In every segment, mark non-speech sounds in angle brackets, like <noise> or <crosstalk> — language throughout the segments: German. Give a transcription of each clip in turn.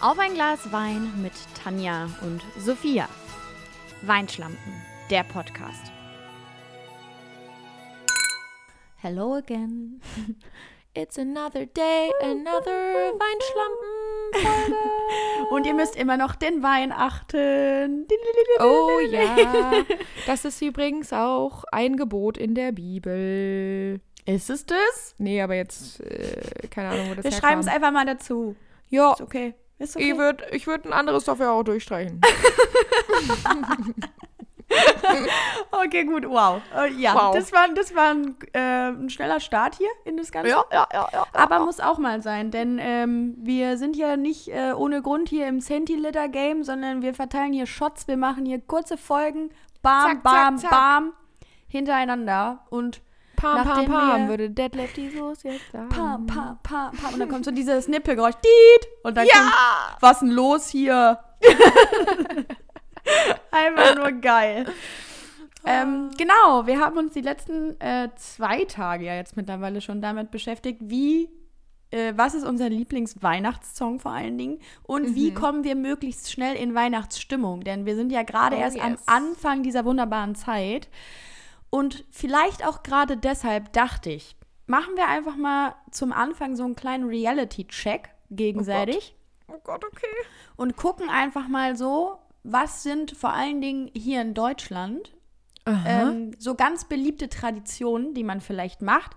Auf ein Glas Wein mit Tanja und Sophia. Weinschlampen, der Podcast. Hello again. <laughs> It's another day, another Weinschlampen. <laughs> Und ihr müsst immer noch den Wein achten. Oh ja, das ist übrigens auch ein Gebot in der Bibel. Ist es das? Nee, aber jetzt, äh, keine Ahnung, wo das Wir herkam. schreiben es einfach mal dazu. Ja, Ist okay. Ist okay. ich würde ich würd ein anderes dafür auch durchstreichen. <laughs> Okay, gut, wow. Äh, ja, Wow. das war, das war ein, äh, ein schneller Start hier in das Ganze. ja, ja, ja. Aber muss auch mal sein, denn ähm, wir sind ja nicht äh, ohne Grund hier im Centiliter-Game, sondern wir verteilen hier Shots, wir machen hier kurze Folgen, bam, Zack, zack, bam, zack. bam, hintereinander und Pam, pam, pam, würde Deadlift Jesus jetzt sagen. pam, pam, pam, <laughs> pam, und dann kommt so dieses Nippelgeräusch, Diet, und dann kommt, Ja! was denn los hier? <laughs> Einfach nur geil. Ähm, genau, wir haben uns die letzten äh, zwei Tage ja jetzt mittlerweile schon damit beschäftigt, wie, äh, was ist unser Lieblingsweihnachtssong vor allen Dingen und wie kommen wir möglichst schnell in Weihnachtsstimmung, denn wir sind ja gerade Oh, erst am yes. Anfang dieser wunderbaren Zeit und vielleicht auch gerade deshalb dachte ich, machen wir einfach mal zum Anfang so einen kleinen Reality-Check gegenseitig Oh Gott, okay. und gucken einfach mal so, was sind vor allen Dingen hier in Deutschland ähm, so ganz beliebte Traditionen, die man vielleicht macht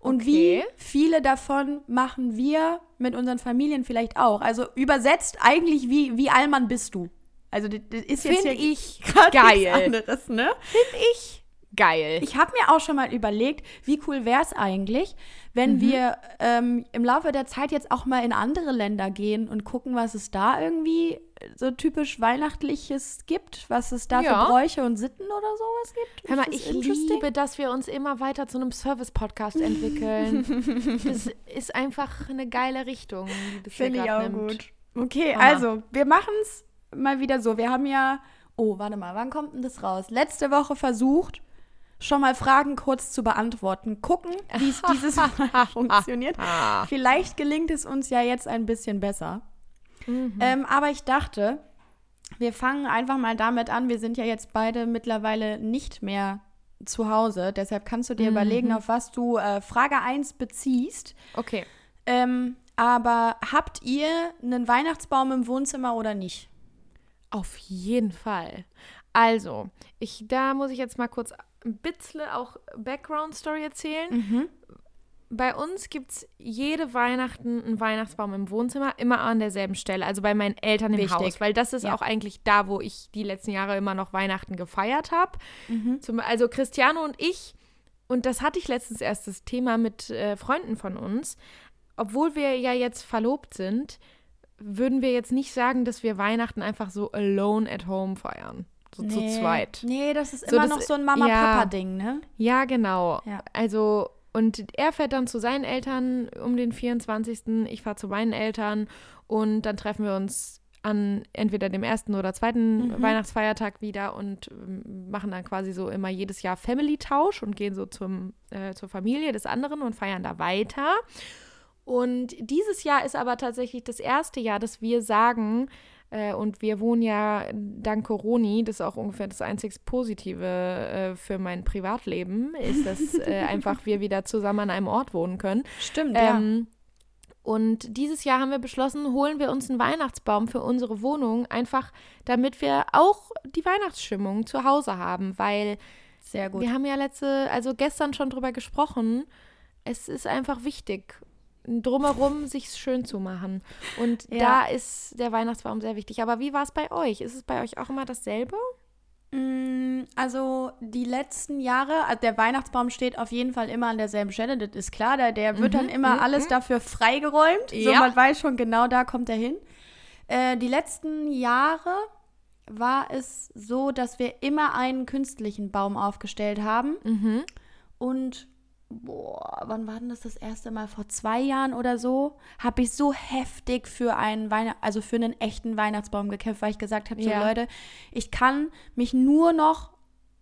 und wie Okay. viele davon machen wir mit unseren Familien vielleicht auch. Also übersetzt eigentlich, wie, wie Allmann bist du? Also das, ist jetzt Finde ja ich geil. anderes, ne? Finde ich geil. Ich habe mir auch schon mal überlegt, wie cool wäre es eigentlich, wenn Mhm. wir ähm, im Laufe der Zeit jetzt auch mal in andere Länder gehen und gucken, was es da irgendwie so typisch Weihnachtliches gibt, was es da Ja. für Bräuche und Sitten oder sowas gibt. Hör mal, ich liebe, dass wir uns immer weiter zu einem Service-Podcast entwickeln. <laughs> das ist einfach eine geile Richtung, Finde ich auch nimmt. gut. Okay, Hammer. also, wir machen es mal wieder so. Wir haben ja, oh, warte mal, wann kommt denn das raus? Letzte Woche versucht, schon mal Fragen kurz zu beantworten. Gucken, wie es dieses Mal <laughs> funktioniert. Ah. Vielleicht gelingt es uns ja jetzt ein bisschen besser. Mhm. Ähm, aber ich dachte, wir fangen einfach mal damit an. Wir sind ja jetzt beide mittlerweile nicht mehr zu Hause. Deshalb kannst du dir Mhm. überlegen, auf was du äh, Frage 1 beziehst. Okay. Ähm, aber habt ihr einen Weihnachtsbaum im Wohnzimmer oder nicht? Auf jeden Fall. Also, ich, da muss ich jetzt mal kurz ein bisschen auch Background-Story erzählen. Mhm. Bei uns gibt es jede Weihnachten einen Weihnachtsbaum im Wohnzimmer, immer an derselben Stelle, also bei meinen Eltern im Wichtig. Haus, weil das ist Ja. auch eigentlich da, wo ich die letzten Jahre immer noch Weihnachten gefeiert habe. Mhm. Also Cristiano und ich, und das hatte ich letztens erst das Thema mit äh, Freunden von uns, obwohl wir ja jetzt verlobt sind, würden wir jetzt nicht sagen, dass wir Weihnachten einfach so alone at home feiern. So zu zweit. Nee, das ist So, immer das- noch so ein ja. Mama-Papa-Ding, ne? Ja, genau. Ja. Also, und er fährt dann zu seinen Eltern um den 24. Ich fahre zu meinen Eltern und dann treffen wir uns an entweder dem ersten oder zweiten Mhm. Weihnachtsfeiertag wieder und ähm, machen dann quasi so immer jedes Jahr Family-Tausch und gehen so zum, äh, zur Familie des anderen und feiern da weiter. Und dieses Jahr ist aber tatsächlich das erste Jahr, dass wir sagen, äh, und wir wohnen ja dank Coroni, das ist auch ungefähr das einzig Positive äh, für mein Privatleben, ist, dass <laughs> äh, einfach wir wieder zusammen an einem Ort wohnen können. Stimmt, Ähm, und dieses Jahr haben wir beschlossen, holen wir uns einen Weihnachtsbaum für unsere Wohnung, einfach damit wir auch die Weihnachtsstimmung zu Hause haben, weil Sehr gut. wir haben ja letzte, also gestern schon drüber gesprochen. Es ist einfach wichtig, drumherum sich schön zu machen. Und Ja. da ist der Weihnachtsbaum sehr wichtig. Aber wie war es bei euch? Ist es bei euch auch immer dasselbe? Mm, Also die letzten Jahre, also der Weihnachtsbaum steht auf jeden Fall immer an derselben Stelle, das ist klar, der, der wird dann immer mhm, alles dafür freigeräumt, so Ja. man weiß schon genau, da kommt er hin. Äh, die letzten Jahre war es so, dass wir immer einen künstlichen Baum aufgestellt haben Mhm. und boah, wann war denn das das erste Mal? Vor zwei Jahren oder so, habe ich so heftig für einen Weihnacht, also für einen echten Weihnachtsbaum gekämpft, weil ich gesagt habe, so Ja. Leute, ich kann mich nur noch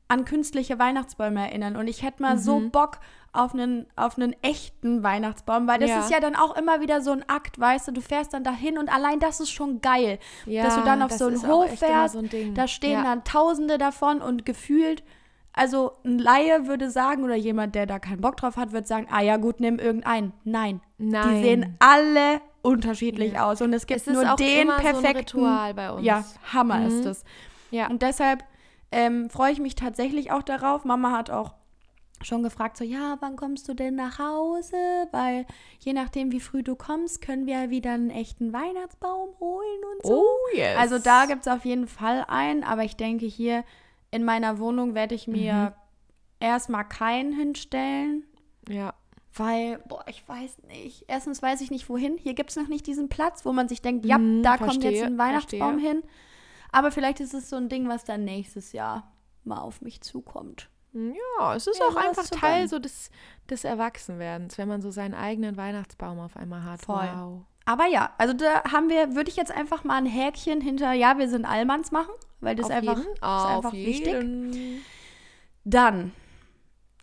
an künstliche Weihnachtsbäume erinnern. Und ich hätte mal so Mhm. Bock auf einen, auf einen echten Weihnachtsbaum, weil das Ja. ist ja dann auch immer wieder so ein Akt, weißt du, du fährst dann dahin und allein das ist schon geil. dass du dann auf so einen Hof fährst, so ein. Da stehen ja. dann Tausende davon und gefühlt, also ein Laie würde sagen, oder jemand, der da keinen Bock drauf hat, würde sagen, ah ja gut, nimm irgendeinen. Nein, Nein. die sehen alle unterschiedlich Ja. aus und es gibt es ist nur auch den immer perfekten. so ein Ritual bei uns. Ja, Hammer Mhm. ist es. ja. Und deshalb ähm, freue ich mich tatsächlich auch darauf. Mama hat auch schon gefragt, so, ja, wann kommst du denn nach Hause? Weil je nachdem, wie früh du kommst, können wir ja wieder einen echten Weihnachtsbaum holen und so. Oh, yes. Also da gibt es auf jeden Fall einen, aber ich denke, hier in meiner Wohnung werde ich mir Mhm. erstmal keinen hinstellen. Ja. Weil, boah, ich weiß nicht. Erstens weiß ich nicht, wohin. Hier gibt es noch nicht diesen Platz, wo man sich denkt, ja, Mhm, da kommt jetzt verstehe, ein Weihnachtsbaum verstehe. hin. Aber vielleicht ist es so ein Ding, was dann nächstes Jahr mal auf mich zukommt. Ja, es ist Ja, auch einfach Teil so des, des Erwachsenwerdens, wenn man so seinen eigenen Weihnachtsbaum auf einmal hat. Voll. Wow. Aber ja, also da haben wir, würde ich jetzt einfach mal ein Häkchen hinter, ja, wir sind Allmanns machen, weil das auf einfach, jeden, ist einfach wichtig. jeden. Dann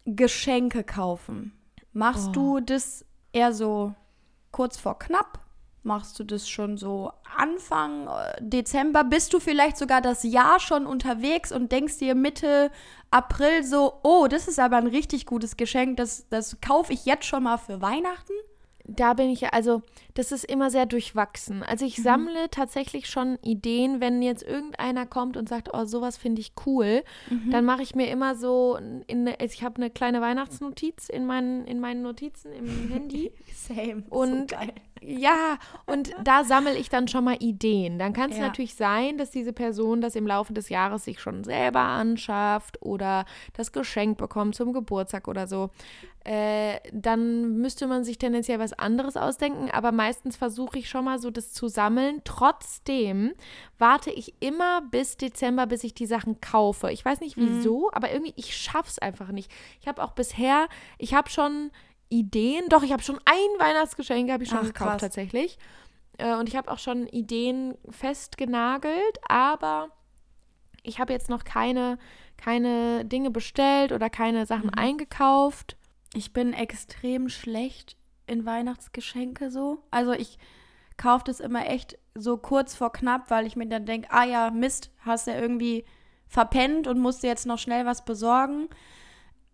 Geschenke kaufen. Machst Oh. du das eher so kurz vor knapp? Machst du das schon so Anfang äh, Dezember? Bist du vielleicht sogar das Jahr schon unterwegs und denkst dir Mitte April so, oh, das ist aber ein richtig gutes Geschenk, das, das kaufe ich jetzt schon mal für Weihnachten? Da bin ich ja, also das ist immer sehr durchwachsen. Also Mhm. ich sammle tatsächlich schon Ideen, wenn jetzt irgendeiner kommt und sagt, oh, sowas finde ich cool, Mhm. dann mache ich mir immer so, in, ich habe eine kleine Weihnachtsnotiz in meinen, in meinen Notizen im <laughs> Handy. Same. Und so geil. Ja, und <laughs> da sammle ich dann schon mal Ideen. Dann kann es Ja. natürlich sein, dass diese Person das im Laufe des Jahres sich schon selber anschafft oder das Geschenk bekommt zum Geburtstag oder so. Äh, dann müsste man sich tendenziell was anderes ausdenken, aber meistens versuche ich schon mal so das zu sammeln. Trotzdem warte ich immer bis Dezember, bis ich die Sachen kaufe. Ich weiß nicht wieso, aber irgendwie, ich schaff's einfach nicht. Ich habe auch bisher, ich habe schon Ideen, doch, ich habe schon ein Weihnachtsgeschenk, habe ich schon Ach, gekauft krass. tatsächlich. Äh, und ich habe auch schon Ideen festgenagelt, aber ich habe jetzt noch keine, keine Dinge bestellt oder keine Sachen Mhm. eingekauft. Ich bin extrem schlecht in Weihnachtsgeschenke so. Also ich kaufe das immer echt so kurz vor knapp, weil ich mir dann denke, ah ja, Mist, hast ja irgendwie verpennt und musst dir jetzt noch schnell was besorgen.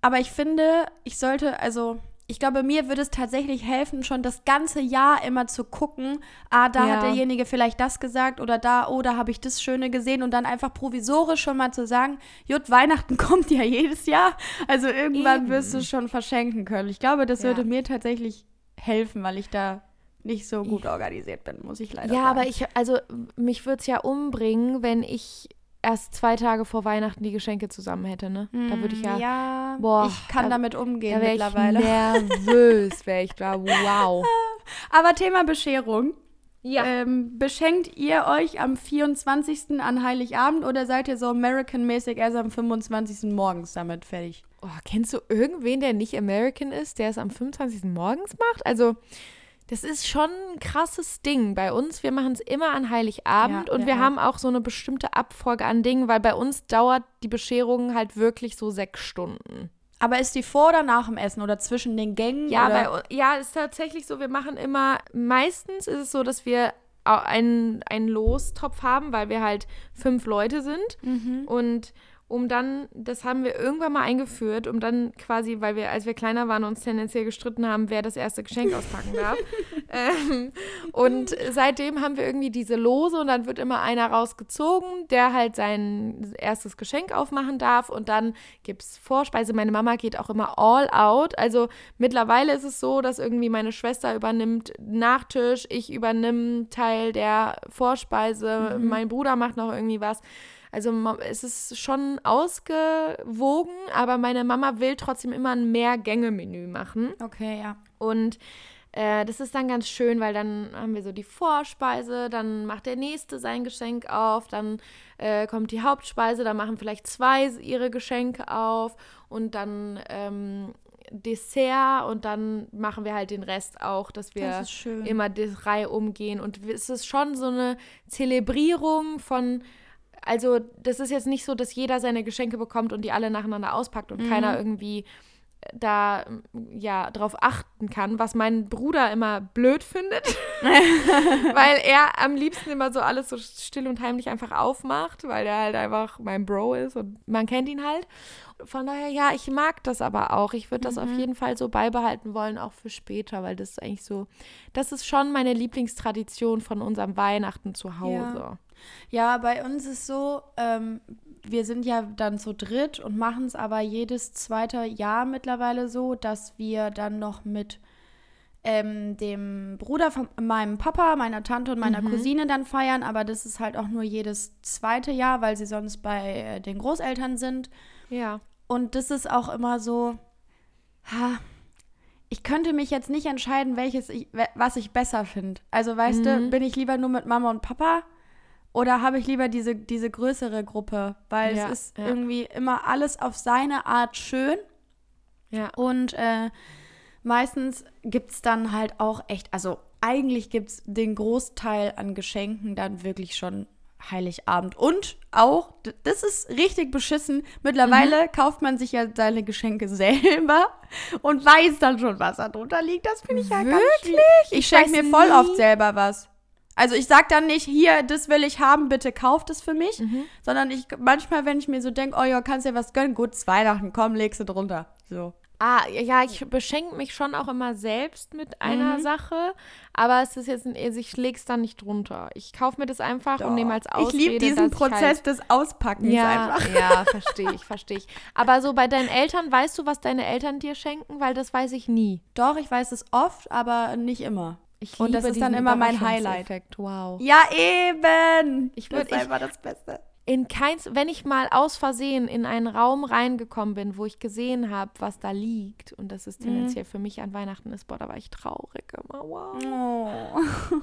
Aber ich finde, ich sollte, also ich glaube, mir würde es tatsächlich helfen, schon das ganze Jahr immer zu gucken, ah, da hat Ja. derjenige vielleicht das gesagt oder da, oh, da habe ich das Schöne gesehen und dann einfach provisorisch schon mal zu sagen, Jut, Weihnachten <laughs> kommt ja jedes Jahr, also irgendwann Eben. wirst du schon verschenken können. Ich glaube, das Ja. würde mir tatsächlich helfen, weil ich da nicht so gut organisiert bin, muss ich leider Ja, sagen. aber ich, also mich würde es ja umbringen, wenn ich erst zwei Tage vor Weihnachten die Geschenke zusammen hätte, ne? Da würde ich ja, Mm, ja, Boah, ich kann da- damit umgehen da ich mittlerweile. nervös, <laughs> wäre ich da. Wow. <laughs> Aber Thema Bescherung. Ja. Ähm, beschenkt ihr euch am 24. an Heiligabend oder seid ihr so American-mäßig erst am 25. morgens damit fertig? Oh, kennst du irgendwen, der nicht American ist, der es am 25. morgens macht? Also, das ist schon ein krasses Ding. Bei uns, wir machen es immer an Heiligabend Ja, und wir wir auch. haben auch so eine bestimmte Abfolge an Dingen, weil bei uns dauert die Bescherung halt wirklich so sechs Stunden. Aber ist die vor oder nach dem Essen oder zwischen den Gängen? Ja, oder? bei, ja, ist tatsächlich so, wir machen immer, meistens ist es so, dass wir einen, einen Lostopf haben, weil wir halt fünf Leute sind. Mhm. Und um dann, das haben wir irgendwann mal eingeführt, um dann quasi, weil wir, als wir kleiner waren, uns tendenziell gestritten haben, wer das erste Geschenk auspacken darf. <laughs> ähm, und seitdem haben wir irgendwie diese Lose und dann wird immer einer rausgezogen, der halt sein erstes Geschenk aufmachen darf und dann gibt es Vorspeise. Meine Mama geht auch immer all out. Also mittlerweile ist es so, dass irgendwie meine Schwester übernimmt Nachtisch, ich übernehme Teil der Vorspeise, mein Bruder macht noch irgendwie was. Also es ist schon ausgewogen, aber meine Mama will trotzdem immer ein Mehrgänge-Menü machen. Okay, ja. Und äh, das ist dann ganz schön, weil dann haben wir so die Vorspeise, dann macht der Nächste sein Geschenk auf, dann äh, kommt die Hauptspeise, dann machen vielleicht zwei ihre Geschenke auf und dann ähm, Dessert und dann machen wir halt den Rest auch, dass wir Das immer die Reihe umgehen. Und es ist schon so eine Zelebrierung von also das ist jetzt nicht so, dass jeder seine Geschenke bekommt und die alle nacheinander auspackt und Mhm. keiner irgendwie da ja drauf achten kann, was mein Bruder immer blöd findet, <laughs> weil er am liebsten immer so alles so still und heimlich einfach aufmacht, weil er halt einfach mein Bro ist und man kennt ihn halt. Von daher, ja, ich mag das aber auch. Ich würde das auf jeden Fall so beibehalten wollen, auch für später, weil das ist eigentlich so, das ist schon meine Lieblingstradition von unserem Weihnachten zu Hause. Ja, bei uns ist so, ähm, wir sind ja dann zu dritt und machen es aber jedes zweite Jahr mittlerweile so, dass wir dann noch mit ähm, dem Bruder von meinem Papa, meiner Tante und meiner Cousine dann feiern, aber das ist halt auch nur jedes zweite Jahr, weil sie sonst bei äh, den Großeltern sind. Ja. Und das ist auch immer so, ha, ich könnte mich jetzt nicht entscheiden, welches ich, was ich besser finde. Also weißt du, bin ich lieber nur mit Mama und Papa oder habe ich lieber diese, diese größere Gruppe? Weil Ja, es ist ja. irgendwie immer alles auf seine Art schön Ja. und äh, meistens gibt es dann halt auch echt, also eigentlich gibt es den Großteil an Geschenken dann wirklich schon Heiligabend. Und auch, das ist richtig beschissen, mittlerweile Mhm. kauft man sich ja seine Geschenke selber <laughs> und weiß dann schon, was da drunter liegt. Das finde ich ja ganz Wirklich? schwierig. Ich Ich schenke mir voll nie. oft selber was. Also ich sag dann nicht, hier, das will ich haben, bitte kauft es für mich, Mhm. sondern ich manchmal, wenn ich mir so denke, oh ja, kannst dir was gönnen, gut, Weihnachten, komm, legst du drunter. So. Ah, ja, ich beschenke mich schon auch immer selbst mit einer Mhm. Sache, aber es ist jetzt, ein, also ich leg's dann nicht drunter. Ich kaufe mir das einfach und nehme als Ich Ausrede, liebe diesen dass Prozess Ich halt, des Auspackens ja, einfach. ja, <laughs> verstehe ich, verstehe ich. Aber so bei deinen Eltern, weißt du, was deine Eltern dir schenken? Weil das weiß ich nie. Doch, ich weiß es oft, aber nicht immer. Ich Und das liebe ist dann diesen immer mein Highlight. Wow. Ja, eben. Ich das würd- ist ich- einfach das Beste. In keins, wenn ich mal aus Versehen in einen Raum reingekommen bin, wo ich gesehen habe, was da liegt, und das Mhm. ist tendenziell für mich an Weihnachten ist, boah, da war ich traurig immer. Wow. Oh.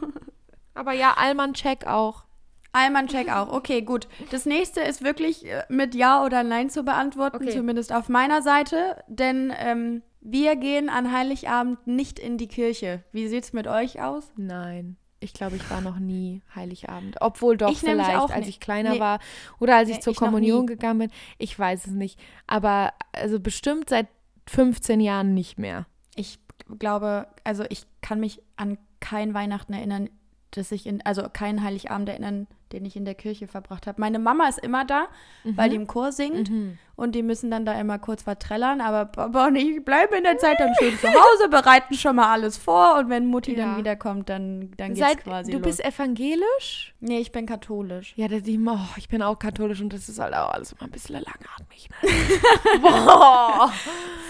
Aber ja, Allmann check auch. Alman check auch. Okay, gut. Das nächste ist wirklich äh, mit Ja oder Nein zu beantworten, Okay. zumindest auf meiner Seite. Denn ähm, wir gehen an Heiligabend nicht in die Kirche. Wie sieht's mit euch aus? Nein. Ich glaube, ich war noch nie Heiligabend. Obwohl doch Ich vielleicht, auch als nicht. ich kleiner Nee. war oder als ich Nee, zur ich Kommunion gegangen bin. Ich weiß es nicht. Aber also bestimmt seit 15 Jahren nicht mehr. Ich glaube, also ich kann mich an kein Weihnachten erinnern, dass ich in, also keinen Heiligabend erinnern, den ich in der Kirche verbracht habe. Meine Mama ist immer da, weil die im Chor singt und die müssen dann da immer kurz verträllern, aber Papa und ich bleiben in der Zeit dann schön zu Hause, <laughs> bereiten schon mal alles vor und wenn Mutti Ja. dann wiederkommt, dann, dann geht's Seit, quasi du los. bist evangelisch? nee, ich bin katholisch. Ja, das, ich, oh, ich bin auch katholisch und das ist halt auch alles immer ein bisschen langatmig. Ne? <laughs> Boah.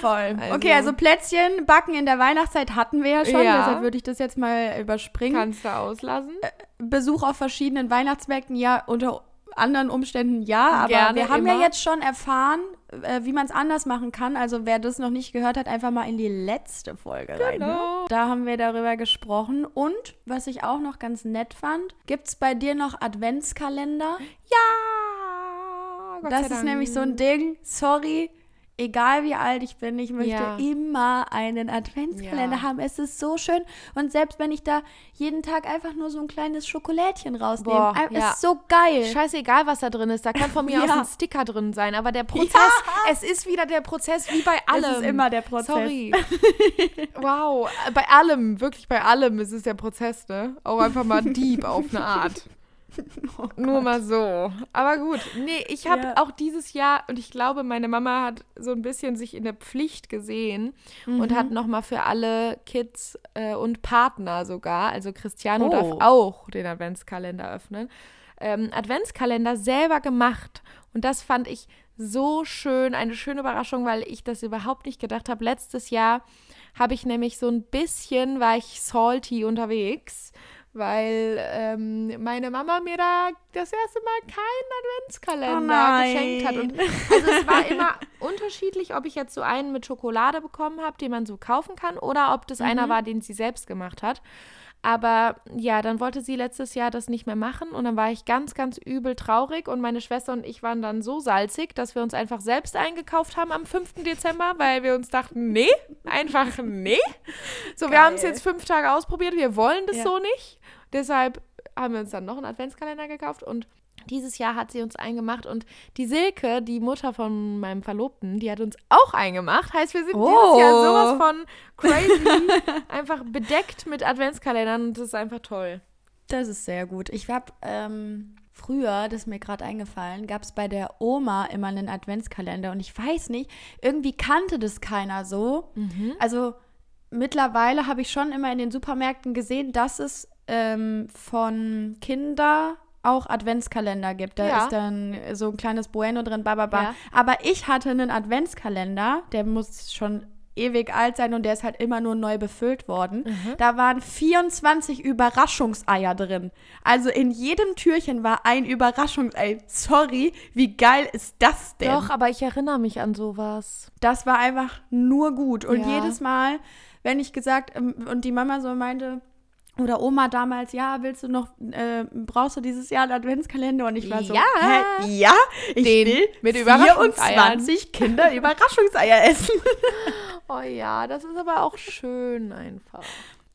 Voll. Also- okay, also Plätzchen backen in der Weihnachtszeit hatten wir ja schon, Ja. deshalb würde ich das jetzt mal überspringen. Kannst du auslassen? Besuch auf verschiedenen Weihnachtsmärkten, ja, unter anderen Umständen ja, aber Gerne, wir haben ja immer. jetzt schon erfahren, äh, wie man es anders machen kann. Also wer das noch nicht gehört hat, einfach mal in die letzte Folge rein. Genau. Da haben wir darüber gesprochen. Und was ich auch noch ganz nett fand, gibt es bei dir noch Adventskalender? Ja. Gott das ist nämlich so ein Ding, sorry. Egal wie alt ich bin, ich möchte Ja. immer einen Adventskalender Ja. haben. Es ist so schön. Und selbst wenn ich da jeden Tag einfach nur so ein kleines Schokolädchen rausnehme, Boah, ein- ja. ist so geil. Scheißegal, was da drin ist. Da kann von mir <laughs> aus ein Sticker drin sein. Aber der Prozess, es ist wieder der Prozess wie bei allem. Es ist immer der Prozess. Sorry. <laughs> wow. Bei allem, wirklich bei allem ist es der Prozess, ne? Auch einfach mal deep auf eine Art. <laughs> Nur mal so. Aber gut. Nee, ich habe Ja. auch dieses Jahr, und ich glaube, meine Mama hat so ein bisschen sich in der Pflicht gesehen und Mhm. hat nochmal für alle Kids äh, und Partner sogar, also Cristiano Oh. darf auch den Adventskalender öffnen, ähm, Adventskalender selber gemacht. Und das fand ich so schön, eine schöne Überraschung, weil ich das überhaupt nicht gedacht habe. Letztes Jahr habe ich nämlich so ein bisschen, war ich salty unterwegs, weil ähm, meine Mama mir da das erste Mal keinen Adventskalender Oh geschenkt hat. Und also es war <laughs> immer unterschiedlich, ob ich jetzt so einen mit Schokolade bekommen habe, den man so kaufen kann, oder ob das einer war, den sie selbst gemacht hat. Aber ja, dann wollte sie letztes Jahr das nicht mehr machen und dann war ich ganz, ganz übel traurig und meine Schwester und ich waren dann so salzig, dass wir uns einfach selbst eingekauft haben am 5. Dezember, weil wir uns dachten, nee, einfach nee. So, wir Geil. haben es jetzt fünf Tage ausprobiert, wir wollen das Ja. so nicht. Deshalb haben wir uns dann noch einen Adventskalender gekauft und Dieses Jahr hat sie uns eingemacht und die Silke, die Mutter von meinem Verlobten, die hat uns auch eingemacht. Heißt, wir sind Oh. dieses Jahr sowas von crazy, <laughs> einfach bedeckt mit Adventskalendern und das ist einfach toll. Das ist sehr gut. Ich habe ähm, früher, das ist mir gerade eingefallen, gab es bei der Oma immer einen Adventskalender und ich weiß nicht, irgendwie kannte das keiner so. Also mittlerweile habe ich schon immer in den Supermärkten gesehen, dass es ähm, von Kinder auch Adventskalender gibt. Da Ja. ist dann so ein kleines Bueno drin, bababa. Ja. Aber ich hatte einen Adventskalender, der muss schon ewig alt sein und der ist halt immer nur neu befüllt worden. Da waren 24 Überraschungseier drin. Also in jedem Türchen war ein Überraschungsei. Sorry, wie geil ist das denn? Doch, aber ich erinnere mich an sowas. Das war einfach nur gut. Und Ja. jedes Mal, wenn ich gesagt, ähm, und die Mama so meinte, oder Oma damals, ja, willst du noch, äh, brauchst du dieses Jahr einen Adventskalender? Und ich war so, Ja. Hä? ja, ich Den will mit Überraschungseiern. 24 Kinder <laughs> Überraschungseier essen. <laughs> Oh ja, das ist aber auch schön einfach.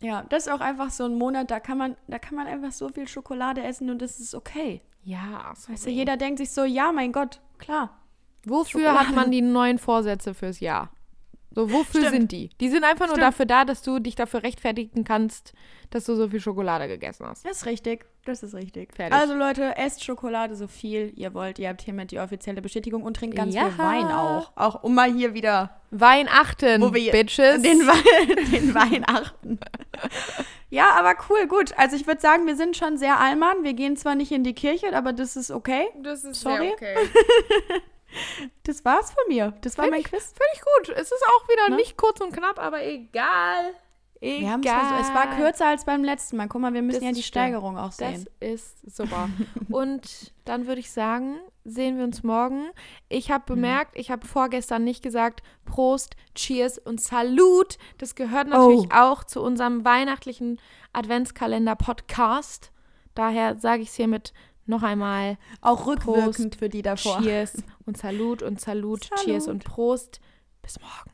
Ja, das ist auch einfach so ein Monat, da kann man, da kann man einfach so viel Schokolade essen und das ist okay. Ja, Weißt du, jeder denkt sich so, ja, mein Gott, klar. Wofür Schokolade. hat man die neuen Vorsätze fürs Jahr? So, wofür Stimmt. sind die? Die sind einfach nur Stimmt. dafür da, dass du dich dafür rechtfertigen kannst, dass du so viel Schokolade gegessen hast. Das ist richtig. Das ist richtig. Fertig. Also Leute, esst Schokolade so viel ihr wollt. Ihr habt hiermit die offizielle Bestätigung und trinkt ganz Ja. viel Wein auch. Auch um mal hier wieder Wein achten, Wo wir Bitches. den Wein, <laughs> den Wein achten. Ja, aber cool, gut. Also ich würde sagen, wir sind schon sehr Allmann. Wir gehen zwar nicht in die Kirche, aber das ist okay. das ist Sorry. sehr okay. <laughs> Das war's von mir. Das war Find mein Quiz. Ich gut. Es ist auch wieder Ne? nicht kurz und knapp, aber egal. Egal. Versucht. es war kürzer als beim letzten Mal. Guck mal, wir müssen Das ja die. Steigerung auch Das sehen. ist super. <laughs> Und dann würde ich sagen, sehen wir uns morgen. Ich habe bemerkt, ich habe vorgestern nicht gesagt Prost, Cheers und Salut. Das gehört natürlich Oh. auch zu unserem weihnachtlichen Adventskalender-Podcast. Daher sage ich es hiermit noch einmal Auch rückwirkend für die davor. Cheers und Salut und Salut, Salut. Cheers und Prost. Bis morgen.